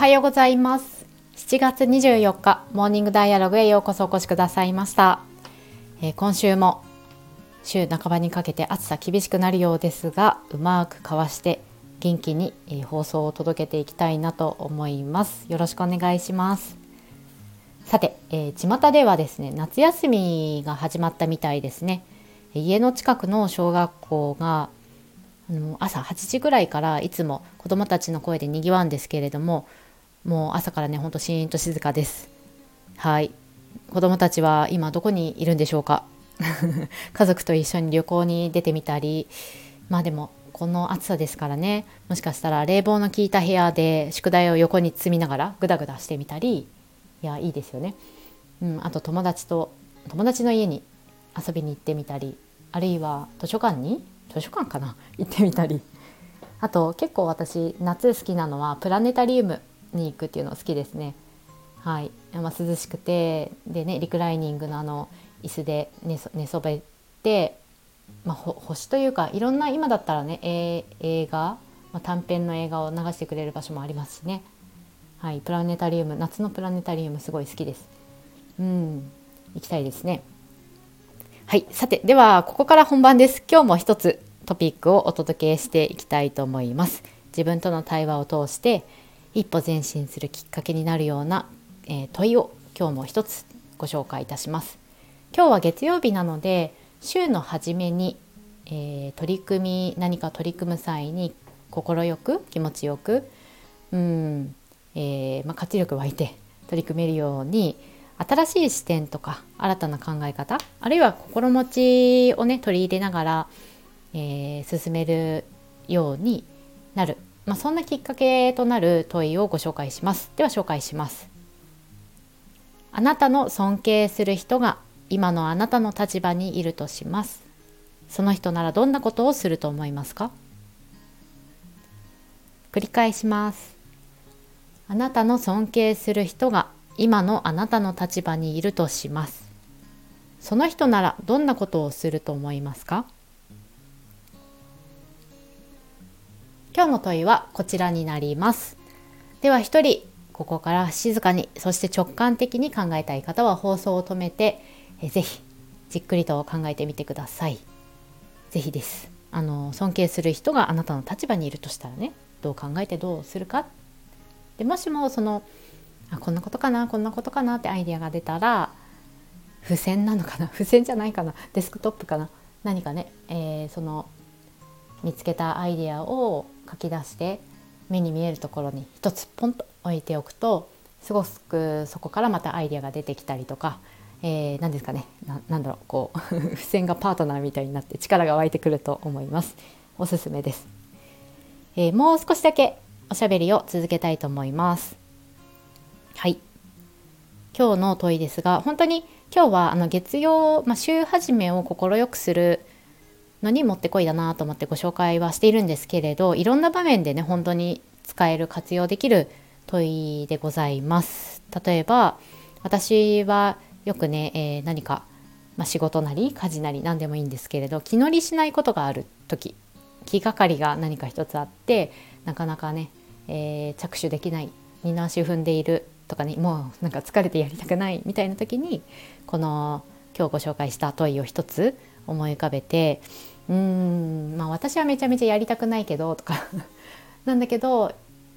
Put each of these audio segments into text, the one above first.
はようございます。7月24日モーニングダイアログへようこそお越しくださいました、えー、今週も週半ばにかけて暑さ厳しくなるようですがうまくかわして元気に、えー、放送を届けていきたいなと思います。よろしくお願いします。さて、えー、巷ではですね夏休みが始まったみたいですね。家の近くの小学校があの朝8時ぐらいからいつも子どもたちの声でにぎわうんですけれどももう朝からねほんとシーンと静かです。はい。子どもたちは今どこにいるんでしょうか？家族と一緒に旅行に出てみたり。まあでもこの暑さですからね。もしかしたら冷房の効いた部屋で宿題を横に積みながらグダグダしてみたり。いやいいですよね、うん、あと友達と友達の家に遊びに行ってみたり。あるいは図書館に？図書館かな？行ってみたり。あと結構私夏好きなのはプラネタリウム。に行くっていうの好きですね。はい、まあ、涼しくてでねリクライニングのあの椅子で寝寝そべって、まあ、星というかいろんな今だったらね映画、まあ、短編の映画を流してくれる場所もありますしね。はい、プラネタリウム夏のプラネタリウムすごい好きです。うん行きたいですね。はい、さてではここから本番です。今日も一つトピックをお届けしていきたいと思います。自分との対話を通して一歩前進するきっかけになるような、えー、問いを今日も一つご紹介いたします。今日は月曜日なので週の初めに、えー、取り組み何か取り組む際に快く気持ちよくうん、えー、まあ、活力湧いて 取り組めるように新しい視点とか新たな考え方あるいは心持ちをね取り入れながら、えー、進めるようになる、まあ、そんなきっかけとなる問いをご紹介します。では紹介します。あなたの尊敬する人が今のあなたの立場にいるとします。その人ならどんなことをすると思いますか？繰り返します。あなたの尊敬する人が今のあなたの立場にいるとします。その人ならどんなことをすると思いますか？今日の問いはこちらになります。では一人ここから静かにそして直感的に考えたい方は放送を止めてえぜひじっくりと考えてみてください。ぜひです。あの尊敬する人があなたの立場にいるとしたらねどう考えてどうするか。でもしもそのあこんなことかなこんなことかなってアイデアが出たら付箋なのかな 付箋じゃないかなデスクトップかな何かね、えー、その見つけたアイデアを書き出して目に見えるところに一つポンと置いておくとすごくそこからまたアイデアが出てきたりとか、えー、何ですかねなんだろうこう 付箋がパートナーみたいになって力が湧いてくると思います。おすすめです、えー、もう少しだけおしゃべりを続けたいと思います。はい。今日の問いですが本当に今日はあの月曜、まあ、週始めを快くするのにもってこいだなと思ってご紹介はしているんですけれどいろんな場面でね本当に使える活用できる問いでございます。例えば私はよくね、えー、何か、まあ、仕事なり家事なり何でもいいんですけれど気乗りしないことがある時気がかりが何か一つあってなかなかね、えー、着手できない二の足踏んでいるとかねもうなんか疲れてやりたくないみたいな時にこの今日ご紹介した問いを一つ思い浮かべてうーんまあ私はめちゃめちゃやりたくないけどとか。なんだけど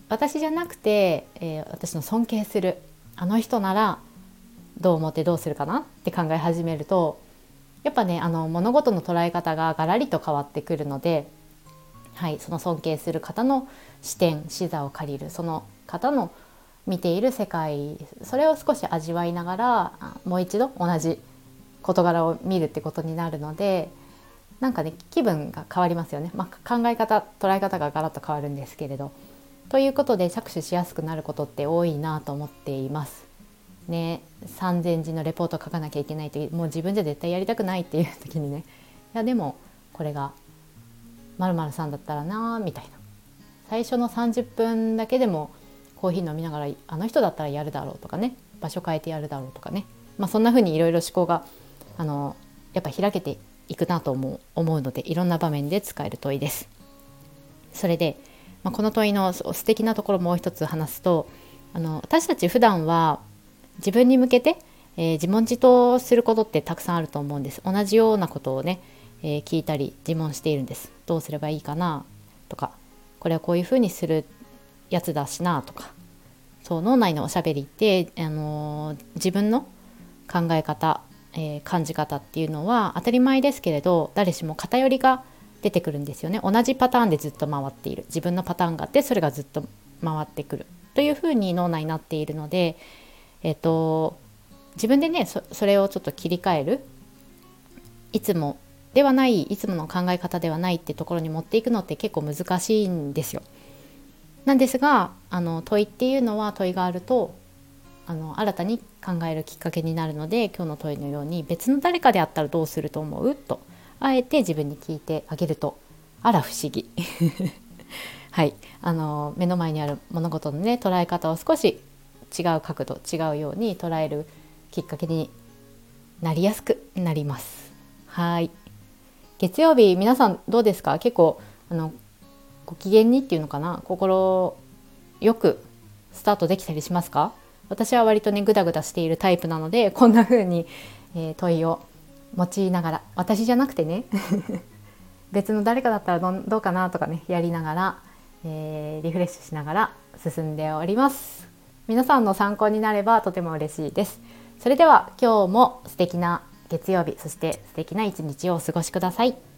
私じゃなくて、えー、私の尊敬するあの人ならどう思ってどうするかな？って考え始めるとやっぱねあの物事の捉え方がガラリと変わってくるので、はい、その尊敬する方の視点視座を借りるその方の見ている世界それを少し味わいながらもう一度同じ事柄を見るってことになるのでなんかね気分が変わりますよね、まあ、考え方捉え方がガラッと変わるんですけれど。ということで着手しやすくなることって多いなと思っています。ね、3,000字のレポート書かなきゃいけないってもう自分じゃ絶対やりたくないっていう時にね。いやでもこれが〇〇さんだったらなみたいな。最初の30分だけでもコーヒー飲みながらあの人だったらやるだろうとかね。場所変えてやるだろうとかね、まあ、そんな風にいろいろ思考があのやっぱ開けていくなと思う思うのでいろんな場面で使える問いです。それで、まあ、この問いの素敵なところもう一つ話すとあの私たち普段は自分に向けて、えー、自問自答することってたくさんあると思うんです同じようなことをね、えー、聞いたり自問しているんですどうすればいいかなとかこれはこういうふうにするやつだしなとかそう脳内のおしゃべりって、あのー、自分の考え方、えー、感じ方っていうのは当たり前ですけれど誰しも偏りが出てくるんですよね。同じパターンでずっと回っている。自分のパターンがあってそれがずっと回ってくる。というふうに脳内になっているので、えっ、ー、と自分でねそれをちょっと切り替える。いつもではないいつもの考え方ではないってところに持っていくのって結構難しいんですよ。なんですがあの問いっていうのは問いがあるとあの新たに考えるきっかけになるので今日の問いのように別の誰かであったらどうすると思う？とあえて自分に聞いてあげると。あら不思議。はい。あの目の前にある物事のね捉え方を少し違う角度違うように捉えるきっかけになりやすくなります。はい。月曜日皆さんどうですか？結構あのご機嫌にっていうのかな？心よくスタートできたりしますか？私は割とねグダグダしているタイプなのでこんな風に、えー、問いを用いながら私じゃなくてね 別の誰かだったらどうかなとかねやりながら、えー、リフレッシュしながら進んでおります皆さんの参考になればとても嬉しいですそれでは今日も素敵な月曜日そして素敵な一日をお過ごしください。